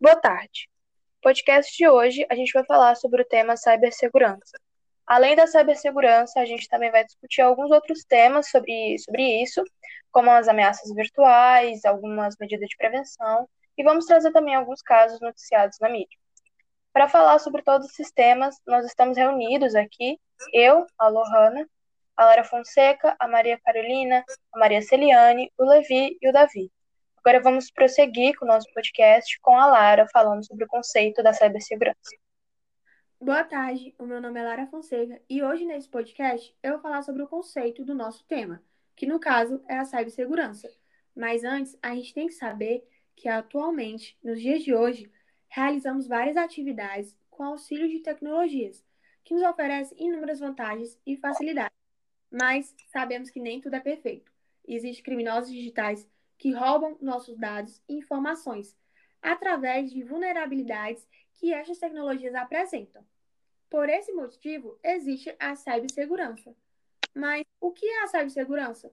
Boa tarde. No podcast de hoje, a gente vai falar sobre o tema cibersegurança. Além da cibersegurança, a gente também vai discutir alguns outros temas sobre, sobre isso, como as ameaças virtuais, algumas medidas de prevenção, e vamos trazer também alguns casos noticiados na mídia. Para falar sobre todos esses temas, nós estamos reunidos aqui, eu, a Lohana, a Lara Fonseca, a Maria Carolina, a Maria Celiane, o Levi e o Davi. Agora vamos prosseguir com o nosso podcast com a Lara falando sobre o conceito da cibersegurança. Boa tarde, o meu nome é Lara Fonseca e hoje nesse podcast eu vou falar sobre o conceito do nosso tema, que no caso é a cibersegurança. Mas antes, a gente tem que saber que atualmente, nos dias de hoje, realizamos várias atividades com auxílio de tecnologias, que nos oferecem inúmeras vantagens e facilidades. Mas sabemos que nem tudo é perfeito. Existem criminosos digitais que roubam nossos dados e informações através de vulnerabilidades que estas tecnologias apresentam. Por esse motivo, existe a cibersegurança. Mas o que é a cibersegurança?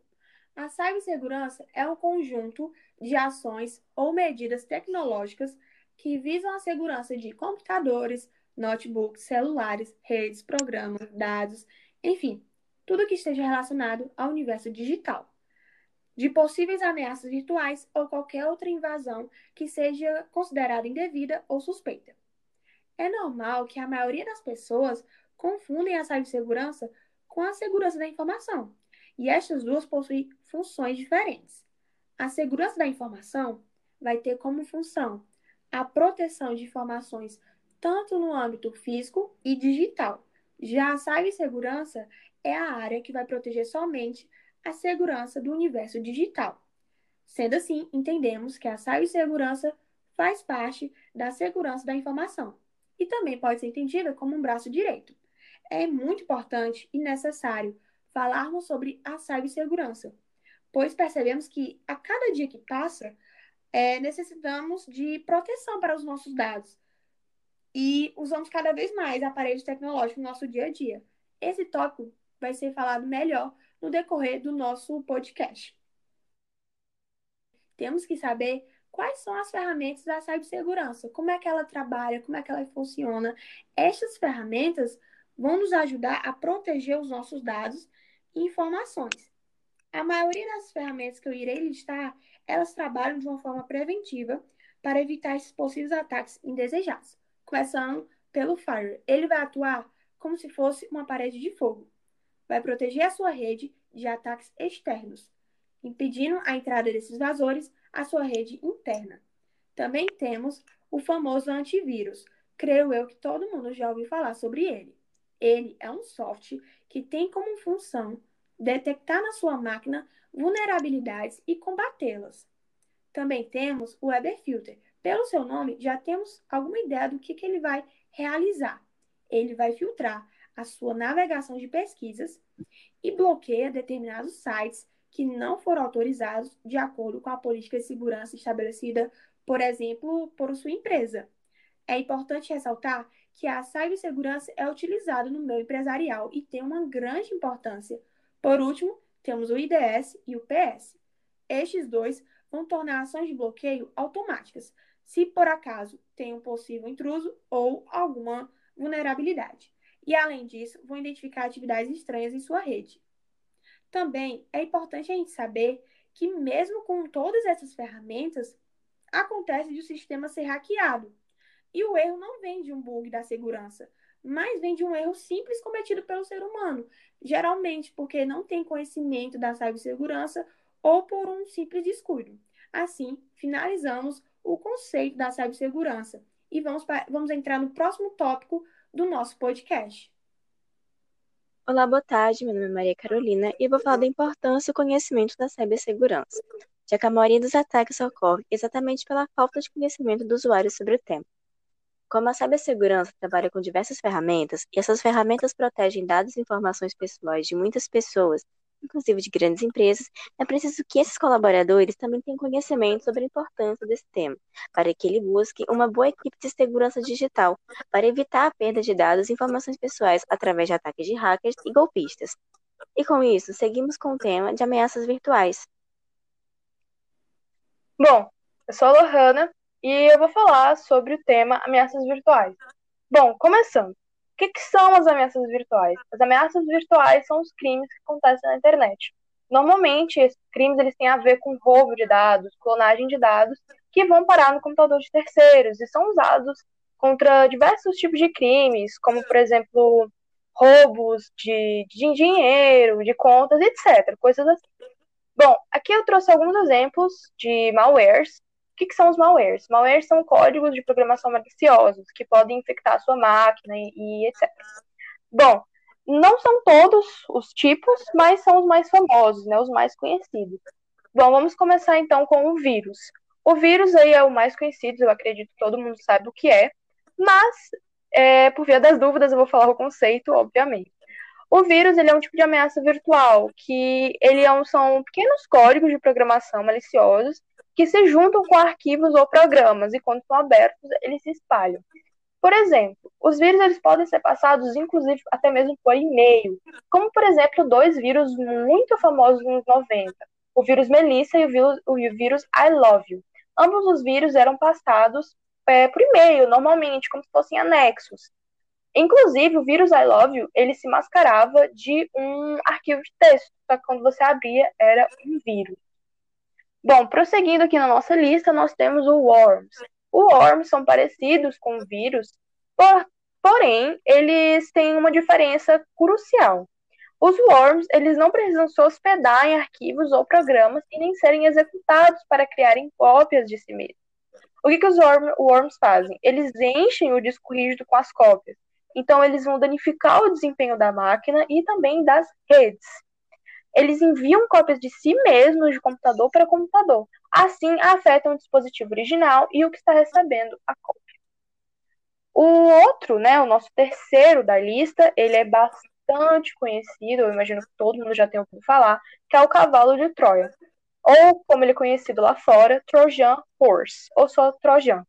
A cibersegurança é um conjunto de ações ou medidas tecnológicas que visam a segurança de computadores, notebooks, celulares, redes, programas, dados, enfim, tudo que esteja relacionado ao universo digital de possíveis ameaças virtuais ou qualquer outra invasão que seja considerada indevida ou suspeita. É normal que a maioria das pessoas confundem a cibersegurança com a segurança da informação, e estas duas possuem funções diferentes. A segurança da informação vai ter como função a proteção de informações tanto no âmbito físico e digital. Já a cibersegurança é a área que vai proteger somente a segurança do universo digital. Sendo assim, entendemos que a cibersegurança faz parte da segurança da informação e também pode ser entendida como um braço direito. É muito importante e necessário falarmos sobre a cibersegurança, pois percebemos que a cada dia que passa, é, necessitamos de proteção para os nossos dados e usamos cada vez mais aparelhos tecnológicos no nosso dia a dia. Esse tópico vai ser falado melhor no decorrer do nosso podcast. Temos que saber quais são as ferramentas da cibersegurança, como é que ela trabalha, como é que ela funciona. Estas ferramentas vão nos ajudar a proteger os nossos dados e informações. A maioria das ferramentas que eu irei listar, elas trabalham de uma forma preventiva para evitar esses possíveis ataques indesejados. Começando pelo Fire. Ele vai atuar como se fosse uma parede de fogo vai proteger a sua rede de ataques externos, impedindo a entrada desses invasores à sua rede interna. Também temos o famoso antivírus. Creio eu que todo mundo já ouviu falar sobre ele. Ele é um software que tem como função detectar na sua máquina vulnerabilidades e combatê-las. Também temos o Web Filter. Pelo seu nome, já temos alguma ideia do que, que ele vai realizar. Ele vai filtrar a sua navegação de pesquisas e bloqueia determinados sites que não foram autorizados de acordo com a política de segurança estabelecida, por exemplo, por sua empresa. É importante ressaltar que a cibersegurança é utilizada no meio empresarial e tem uma grande importância. Por último, temos o IDS e o PS. Estes dois vão tornar ações de bloqueio automáticas, se por acaso tem um possível intruso ou alguma vulnerabilidade e, além disso, vão identificar atividades estranhas em sua rede. Também é importante a gente saber que, mesmo com todas essas ferramentas, acontece de o sistema ser hackeado. E o erro não vem de um bug da segurança, mas vem de um erro simples cometido pelo ser humano, geralmente porque não tem conhecimento da cibersegurança ou por um simples descuido. Assim, finalizamos o conceito da cibersegurança e vamos, vamos entrar no próximo tópico do nosso podcast. Olá, boa tarde. Meu nome é Maria Carolina e vou falar da importância e conhecimento da cibersegurança, já que a maioria dos ataques ocorre exatamente pela falta de conhecimento do usuário sobre o tema. Como a cibersegurança trabalha com diversas ferramentas, e essas ferramentas protegem dados e informações pessoais de muitas pessoas inclusive de grandes empresas, é preciso que esses colaboradores também tenham conhecimento sobre a importância desse tema, para que ele busque uma boa equipe de segurança digital, para evitar a perda de dados e informações pessoais através de ataques de hackers e golpistas. E com isso, seguimos com o tema de ameaças virtuais. Bom, eu sou a Lohana e eu vou falar sobre o tema ameaças virtuais. Bom, começando. Que, que são as ameaças virtuais? As ameaças virtuais são os crimes que acontecem na internet. Normalmente, esses crimes eles têm a ver com roubo de dados, clonagem de dados, que vão parar no computador de terceiros e são usados contra diversos tipos de crimes, como, por exemplo, roubos de, de dinheiro, de contas, etc. Coisas assim. Bom, aqui eu trouxe alguns exemplos de malwares. O que, são os malwares? Malwares são códigos de programação maliciosos que podem infectar a sua máquina e, e etc. Bom, não são todos os tipos, mas são os mais famosos, né, os mais conhecidos. Bom, vamos começar então com o vírus. O vírus aí é o mais conhecido, eu acredito que todo mundo sabe o que é, mas é, por via das dúvidas eu vou falar o conceito, obviamente. O vírus ele é um tipo de ameaça virtual, que ele é um, são pequenos códigos de programação maliciosos que se juntam com arquivos ou programas e quando são abertos eles se espalham. Por exemplo, os vírus eles podem ser passados, inclusive, até mesmo por e-mail, como, por exemplo, dois vírus muito famosos nos 90, o vírus Melissa e o vírus, o vírus I Love You. Ambos os vírus eram passados é, por e-mail, normalmente, como se fossem anexos. Inclusive, o vírus I Love You, ele se mascarava de um arquivo de texto, só que quando você abria, era um vírus. Bom, prosseguindo aqui na nossa lista, nós temos o Worms. O Worms são parecidos com o vírus, por, porém, eles têm uma diferença crucial. Os worms, eles não precisam se hospedar em arquivos ou programas e nem serem executados para criarem cópias de si mesmos. O que, que os worm, worms fazem? Eles enchem o disco rígido com as cópias. Então, eles vão danificar o desempenho da máquina e também das redes. Eles enviam cópias de si mesmos de computador para computador. Assim, afetam o dispositivo original e o que está recebendo a cópia. O outro, né, o nosso terceiro da lista, ele é bastante conhecido, eu imagino que todo mundo já tenha ouvido falar, que é o cavalo de Troia. Ou, como ele é conhecido lá fora, Trojan Horse, ou só Trojan.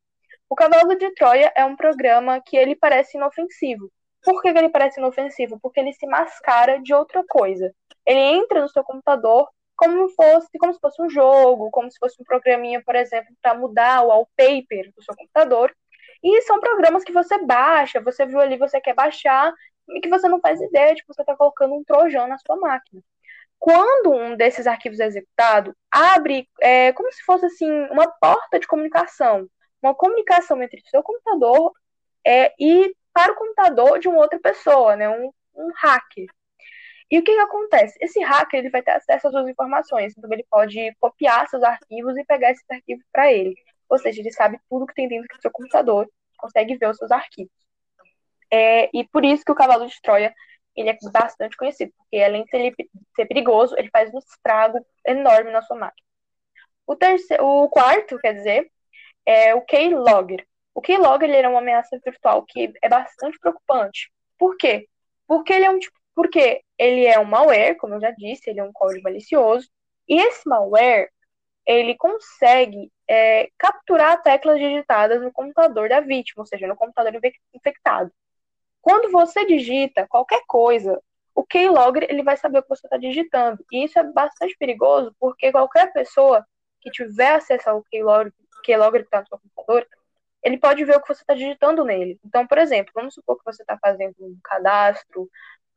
O Cavalo de Troia é um programa que ele parece inofensivo. Por que ele parece inofensivo? Porque ele se mascara de outra coisa. Ele entra no seu computador como fosse como se fosse um jogo, como se fosse um programinha, por exemplo, para mudar o wallpaper do seu computador. E são programas que você baixa, você viu ali, você quer baixar, e que você não faz ideia de que você está colocando um trojan na sua máquina. Quando um desses arquivos é executado, abre é, como se fosse assim uma porta de comunicação, uma comunicação entre o seu computador é, e para o computador de uma outra pessoa, né, um, um hacker. E o que, que, acontece? Esse hacker ele vai ter acesso às suas informações, então ele pode copiar seus arquivos e pegar esses arquivos para ele. Ou seja, ele sabe tudo que tem dentro do seu computador, consegue ver os seus arquivos. É, e por isso que o cavalo de Troia ele é bastante conhecido, porque além de ser, ser perigoso, ele faz um estrago enorme na sua máquina. O, terceiro, o quarto, quer dizer, é o Keylogger. O Keylogger ele é uma ameaça virtual que é bastante preocupante. Por quê? Porque ele é um tipo, porque ele é um malware, como eu já disse, ele é um código malicioso, e esse malware ele consegue é, capturar teclas digitadas no computador da vítima, ou seja, no computador infectado. Quando você digita qualquer coisa, o keylogger ele vai saber o que você está digitando. E isso é bastante perigoso, porque qualquer pessoa que tiver acesso ao keylogger, keylogger que está no seu computador, ele pode ver o que você está digitando nele. Então, por exemplo, vamos supor que você está fazendo um cadastro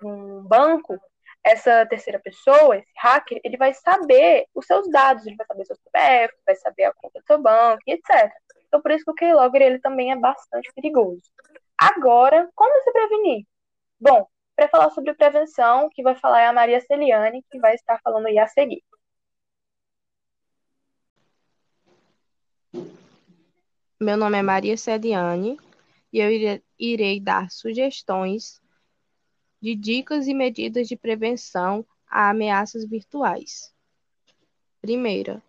num banco, essa terceira pessoa, esse hacker, ele vai saber os seus dados, ele vai saber seu CPF, vai saber a conta do seu banco, etc. Então, por isso que o keylogger ele também é bastante perigoso. Agora, como se prevenir? Bom, para falar sobre prevenção, que vai falar é a Maria Celiane, que vai estar falando aí a seguir. Meu nome é Maria Celiane e eu irei dar sugestões de dicas e medidas de prevenção a ameaças virtuais. Primeira,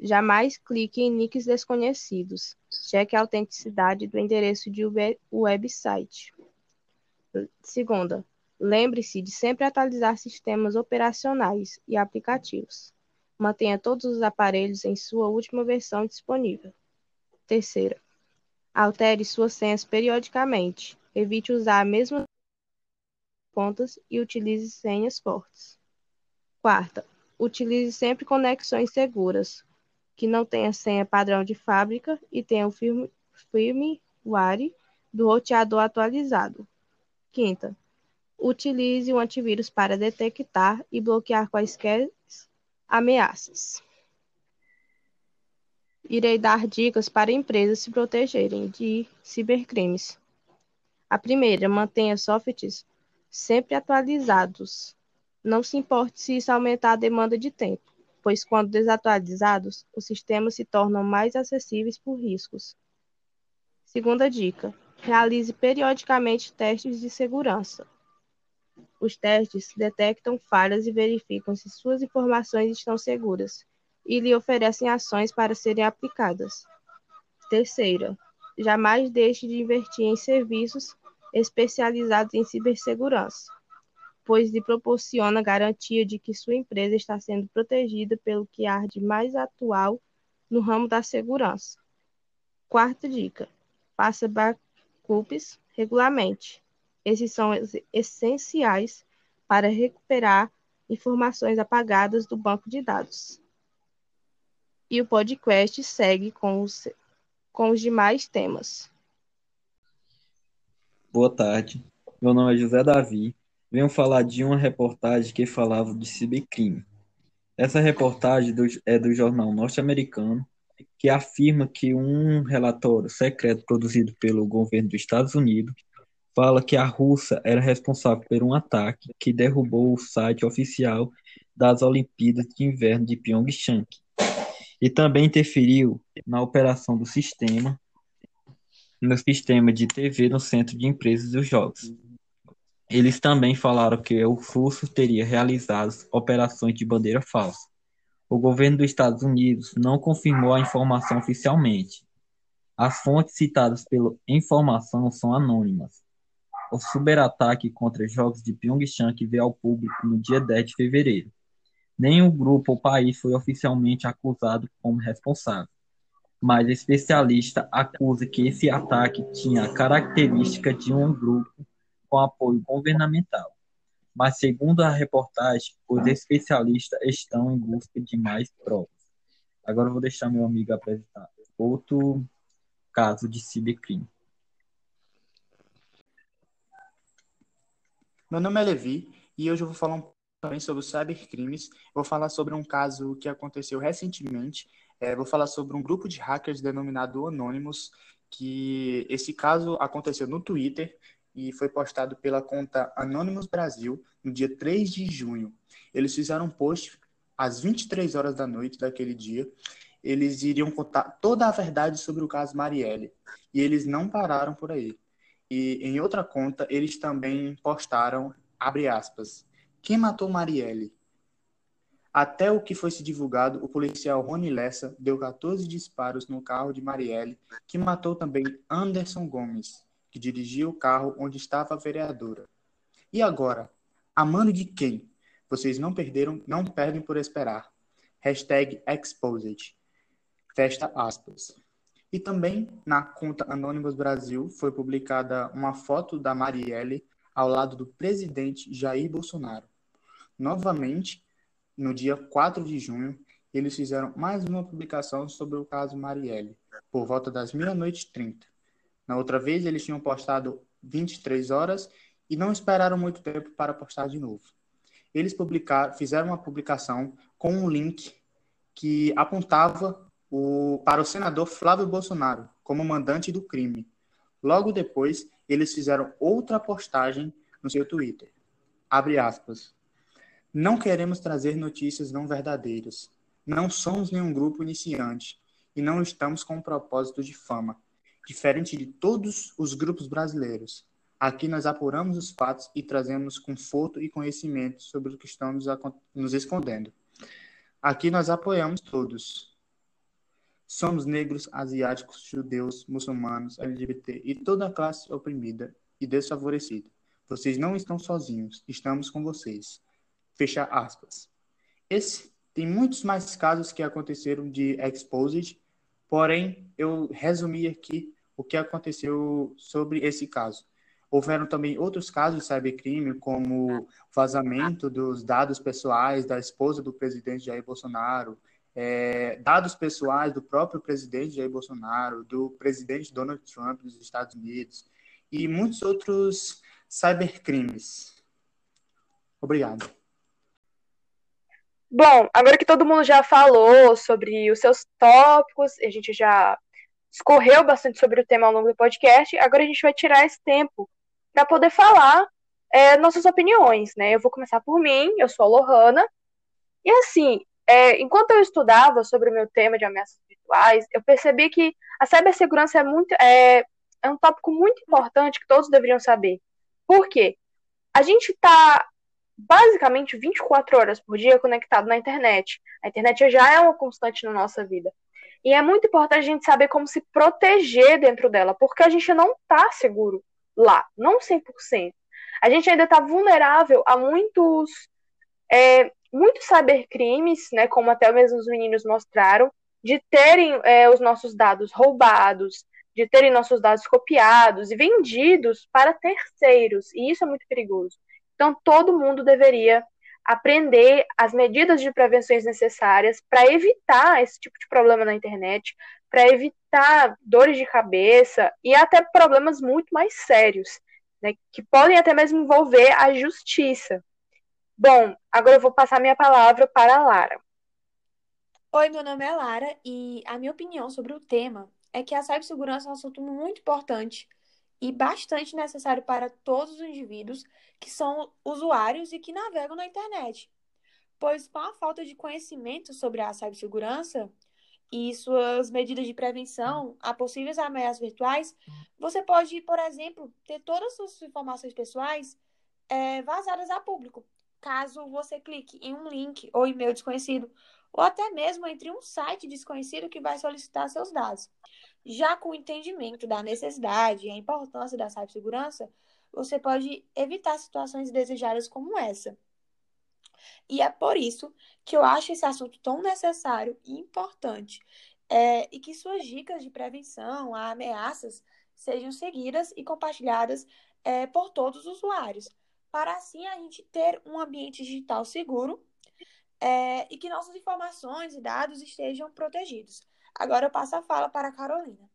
jamais clique em links desconhecidos. Cheque a autenticidade do endereço de website. Segunda, lembre-se de sempre atualizar sistemas operacionais e aplicativos. Mantenha todos os aparelhos em sua última versão disponível. Terceira, altere suas senhas periodicamente. Evite usar a mesma contas e utilize senhas fortes. Quarta, utilize sempre conexões seguras. que não tenha senha padrão de fábrica e tenha o firmware do roteador atualizado. Quinta, utilize o antivírus para detectar e bloquear quaisquer ameaças. Irei dar dicas para empresas se protegerem de cibercrimes. A primeira, mantenha softwares sempre atualizados. Não se importe se isso aumentar a demanda de tempo, pois quando desatualizados, os sistemas se tornam mais acessíveis por riscos. Segunda dica: realize periodicamente testes de segurança. Os testes detectam falhas e verificam se suas informações estão seguras e lhe oferecem ações para serem aplicadas. Terceira, jamais deixe de investir em serviços especializados em cibersegurança, pois lhe proporciona garantia de que sua empresa está sendo protegida pelo que há de mais atual no ramo da segurança. Quarta dica: faça backups regularmente. Esses são essenciais para recuperar informações apagadas do banco de dados. E o podcast segue com os, com os demais temas. Boa tarde, meu nome é José Davi. Venho falar de uma reportagem que falava de cibercrime. Essa reportagem do, é do jornal norte-americano, que afirma que um relatório secreto produzido pelo governo dos Estados Unidos fala que a Rússia era responsável por um ataque que derrubou o site oficial das Olimpíadas de Inverno de Pyeongchang e também interferiu na operação do sistema no sistema de TV no centro de empresas dos jogos. Eles também falaram que o russo teria realizado operações de bandeira falsa. O governo dos Estados Unidos não confirmou a informação oficialmente. As fontes citadas pela informação são anônimas o cyberataque contra jogos de Pyeongchang veio ao público no dia 10 de fevereiro. Nenhum grupo ou país foi oficialmente acusado como responsável, mas especialista acusa que esse ataque tinha a característica de um grupo com apoio governamental. Mas, segundo a reportagem, os especialistas estão em busca de mais provas. Agora vou deixar meu amigo apresentar outro caso de cibercrime. Meu nome é Levi e hoje eu vou falar um também sobre cybercrimes. Vou falar sobre um caso que aconteceu recentemente. É, vou falar sobre um grupo de hackers denominado Anonymous, que esse caso aconteceu no Twitter e foi postado pela conta Anonymous Brasil no dia 3 de junho. Eles fizeram um post às 23 horas da noite daquele dia. Eles iriam contar toda a verdade sobre o caso Marielle. E eles não pararam por aí. E em outra conta, eles também postaram, abre aspas, quem matou Marielle? Até o que foi se divulgado, o policial Rony Lessa deu 14 disparos no carro de Marielle, que matou também Anderson Gomes, que dirigia o carro onde estava a vereadora. E agora? A mano de quem? Vocês não perderam, não perdem por esperar. Hashtag Exposed. Fecha aspas. E também na conta Anônimos Brasil foi publicada uma foto da Marielle ao lado do presidente Jair Bolsonaro. Novamente, no dia 4 de junho, eles fizeram mais uma publicação sobre o caso Marielle, por volta das meia-noite e trinta. Na outra vez, eles tinham postado 23 horas e não esperaram muito tempo para postar de novo. Eles publicaram, fizeram uma publicação com um link que apontava o, para o senador Flávio Bolsonaro como mandante do crime. Logo depois, eles fizeram outra postagem no seu Twitter. Abre aspas. Não queremos trazer notícias não verdadeiras. Não somos nenhum grupo iniciante e não estamos com um propósito de fama, diferente de todos os grupos brasileiros. Aqui nós apuramos os fatos e trazemos conforto e conhecimento sobre o que estamos nos escondendo. Aqui nós apoiamos todos, Somos negros, asiáticos, judeus, muçulmanos, LGBT e toda a classe oprimida e desfavorecida. Vocês não estão sozinhos, estamos com vocês. Fecha aspas. Esse tem muitos mais casos que aconteceram de exposed, porém eu resumi aqui o que aconteceu sobre esse caso. Houveram também outros casos de cybercrime, como vazamento dos dados pessoais da esposa do presidente Jair Bolsonaro, é, dados pessoais do próprio presidente Jair Bolsonaro, do presidente Donald Trump dos Estados Unidos e muitos outros cybercrimes. Obrigado. Bom, agora que todo mundo já falou sobre os seus tópicos, a gente já escorreu bastante sobre o tema ao longo do podcast, agora a gente vai tirar esse tempo para poder falar é, nossas opiniões, né? Eu vou começar por mim, eu sou a Lohana, e assim, é, enquanto eu estudava sobre o meu tema de ameaças virtuais, eu percebi que a cibersegurança é, muito, é, é um tópico muito importante que todos deveriam saber. Por quê? A gente está basicamente 24 horas por dia conectado na internet. A internet já é uma constante na nossa vida. E é muito importante a gente saber como se proteger dentro dela, porque a gente não está seguro lá, não 100%. A gente ainda está vulnerável a muitos, é, muitos cybercrimes, né, como até mesmo os meninos mostraram, de terem é, os nossos dados roubados, de terem nossos dados copiados e vendidos para terceiros. E isso é muito perigoso. Então, todo mundo deveria aprender as medidas de prevenções necessárias para evitar esse tipo de problema na internet, para evitar dores de cabeça e até problemas muito mais sérios, né, que podem até mesmo envolver a justiça. Bom, agora eu vou passar minha palavra para a Lara. Oi, meu nome é Lara e a minha opinião sobre o tema é que a cibersegurança é um assunto muito importante e bastante necessário para todos os indivíduos que são usuários e que navegam na internet. Pois com a falta de conhecimento sobre a cibersegurança e suas medidas de prevenção a possíveis ameaças virtuais, você pode, por exemplo, ter todas as suas informações pessoais é, vazadas a público, caso você clique em um link ou e-mail desconhecido, ou até mesmo entre um site desconhecido que vai solicitar seus dados. Já com o entendimento da necessidade e a importância da cibersegurança, você pode evitar situações indesejadas como essa. E é por isso que eu acho esse assunto tão necessário e importante, é, e que suas dicas de prevenção a ameaças sejam seguidas e compartilhadas é, por todos os usuários, para assim a gente ter um ambiente digital seguro é, e que nossas informações e dados estejam protegidos. Agora eu passo a fala para a Carolina.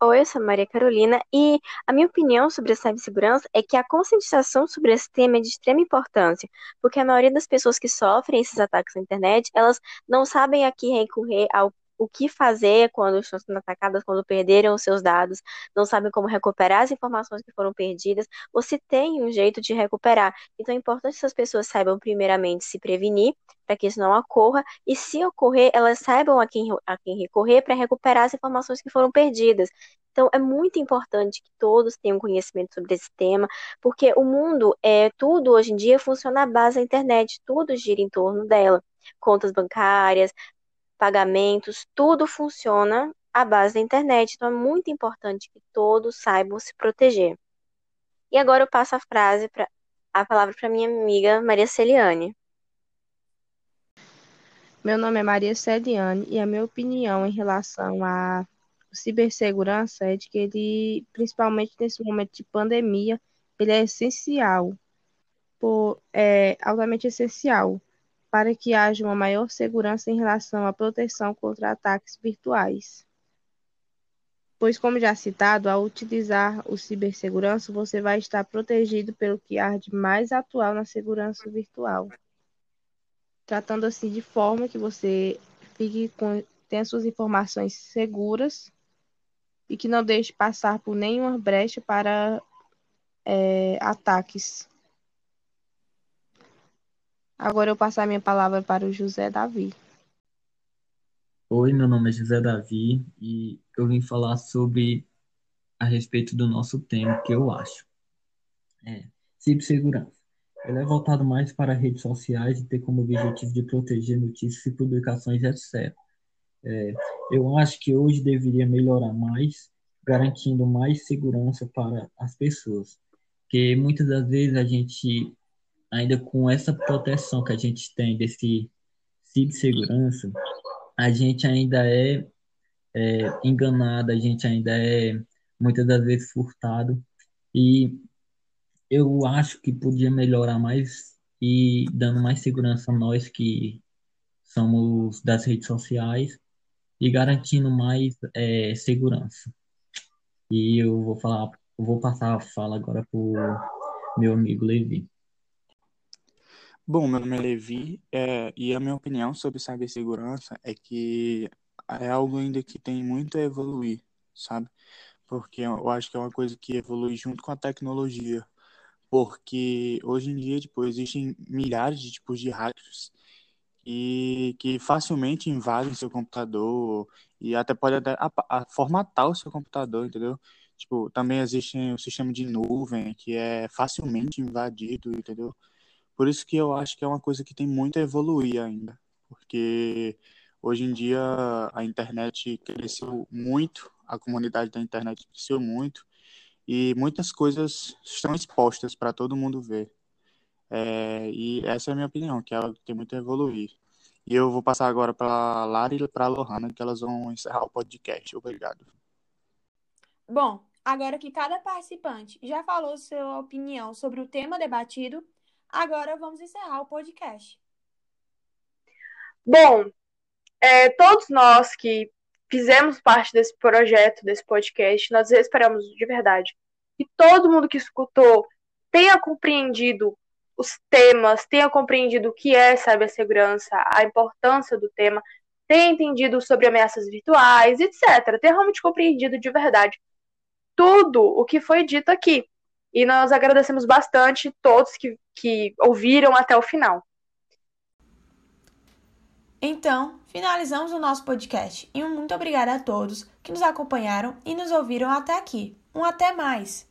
Oi, eu sou Maria Carolina e a minha opinião sobre a cibersegurança é que a conscientização sobre esse tema é de extrema importância, porque a maioria das pessoas que sofrem esses ataques na internet, elas não sabem a que recorrer ao o que fazer quando estão sendo atacadas, quando perderam os seus dados, não sabem como recuperar as informações que foram perdidas, ou se tem um jeito de recuperar. Então é importante que essas pessoas saibam, primeiramente, se prevenir para que isso não ocorra, e se ocorrer, elas saibam a quem, a quem recorrer para recuperar as informações que foram perdidas. Então, é muito importante que todos tenham conhecimento sobre esse tema, porque o mundo, é tudo hoje em dia funciona à base da internet, tudo gira em torno dela. Contas bancárias, pagamentos, tudo funciona à base da internet. Então é muito importante que todos saibam se proteger. E agora eu passo a frase para a palavra para minha amiga Maria Celiane. Meu nome é Maria Celiane e a minha opinião em relação à cibersegurança é de que ele, principalmente nesse momento de pandemia, ele é essencial, por, é altamente essencial, para que haja uma maior segurança em relação à proteção contra ataques virtuais. Pois, como já citado, ao utilizar o cibersegurança, você vai estar protegido pelo que há de mais atual na segurança virtual. Tratando assim de forma que você fique com, tenha suas informações seguras e que não deixe passar por nenhuma brecha para é, ataques. Agora eu passo a minha palavra para o José Davi. Oi, meu nome é José Davi e eu vim falar sobre a respeito do nosso tema que eu acho. É, cibersegurança. Ele é voltado mais para redes sociais e ter como objetivo de proteger notícias e publicações, etc. É, eu acho que hoje deveria melhorar mais, garantindo mais segurança para as pessoas. Porque muitas das vezes a gente ainda com essa proteção que a gente tem desse cibersegurança, a gente ainda é, é enganado, a gente ainda é muitas das vezes furtado. E eu acho que podia melhorar mais e dando mais segurança a nós que somos das redes sociais e garantindo mais é, segurança. E eu vou falar, vou passar a fala agora para o meu amigo Levi. Bom, meu nome é Levi é, e a minha opinião sobre cibersegurança é que é algo ainda que tem muito a evoluir, sabe? Porque eu acho que é uma coisa que evolui junto com a tecnologia. Porque hoje em dia, tipo, existem milhares de tipos de hackers e que facilmente invadem seu computador e até pode até a, a, formatar o seu computador, entendeu? Tipo, também existe o sistema de nuvem que é facilmente invadido, entendeu? Por isso que eu acho que é uma coisa que tem muito a evoluir ainda, porque hoje em dia a internet cresceu muito, a comunidade da internet cresceu muito e muitas coisas estão expostas para todo mundo ver. É, e essa é a minha opinião, que ela tem muito a evoluir. E eu vou passar agora para Lara e para Lohana, que elas vão encerrar o podcast. Obrigado. Bom, agora que cada participante já falou sua opinião sobre o tema debatido, Agora vamos encerrar o podcast. Bom, é, todos nós que fizemos parte desse projeto, desse podcast, nós esperamos de verdade que todo mundo que escutou tenha compreendido os temas, tenha compreendido o que é cibersegurança, a importância do tema, tenha entendido sobre ameaças virtuais, etc. Tenha realmente compreendido de verdade tudo o que foi dito aqui. E nós agradecemos bastante todos que, que ouviram até o final. Então, finalizamos o nosso podcast e um muito obrigada a todos que nos acompanharam e nos ouviram até aqui. Um até mais!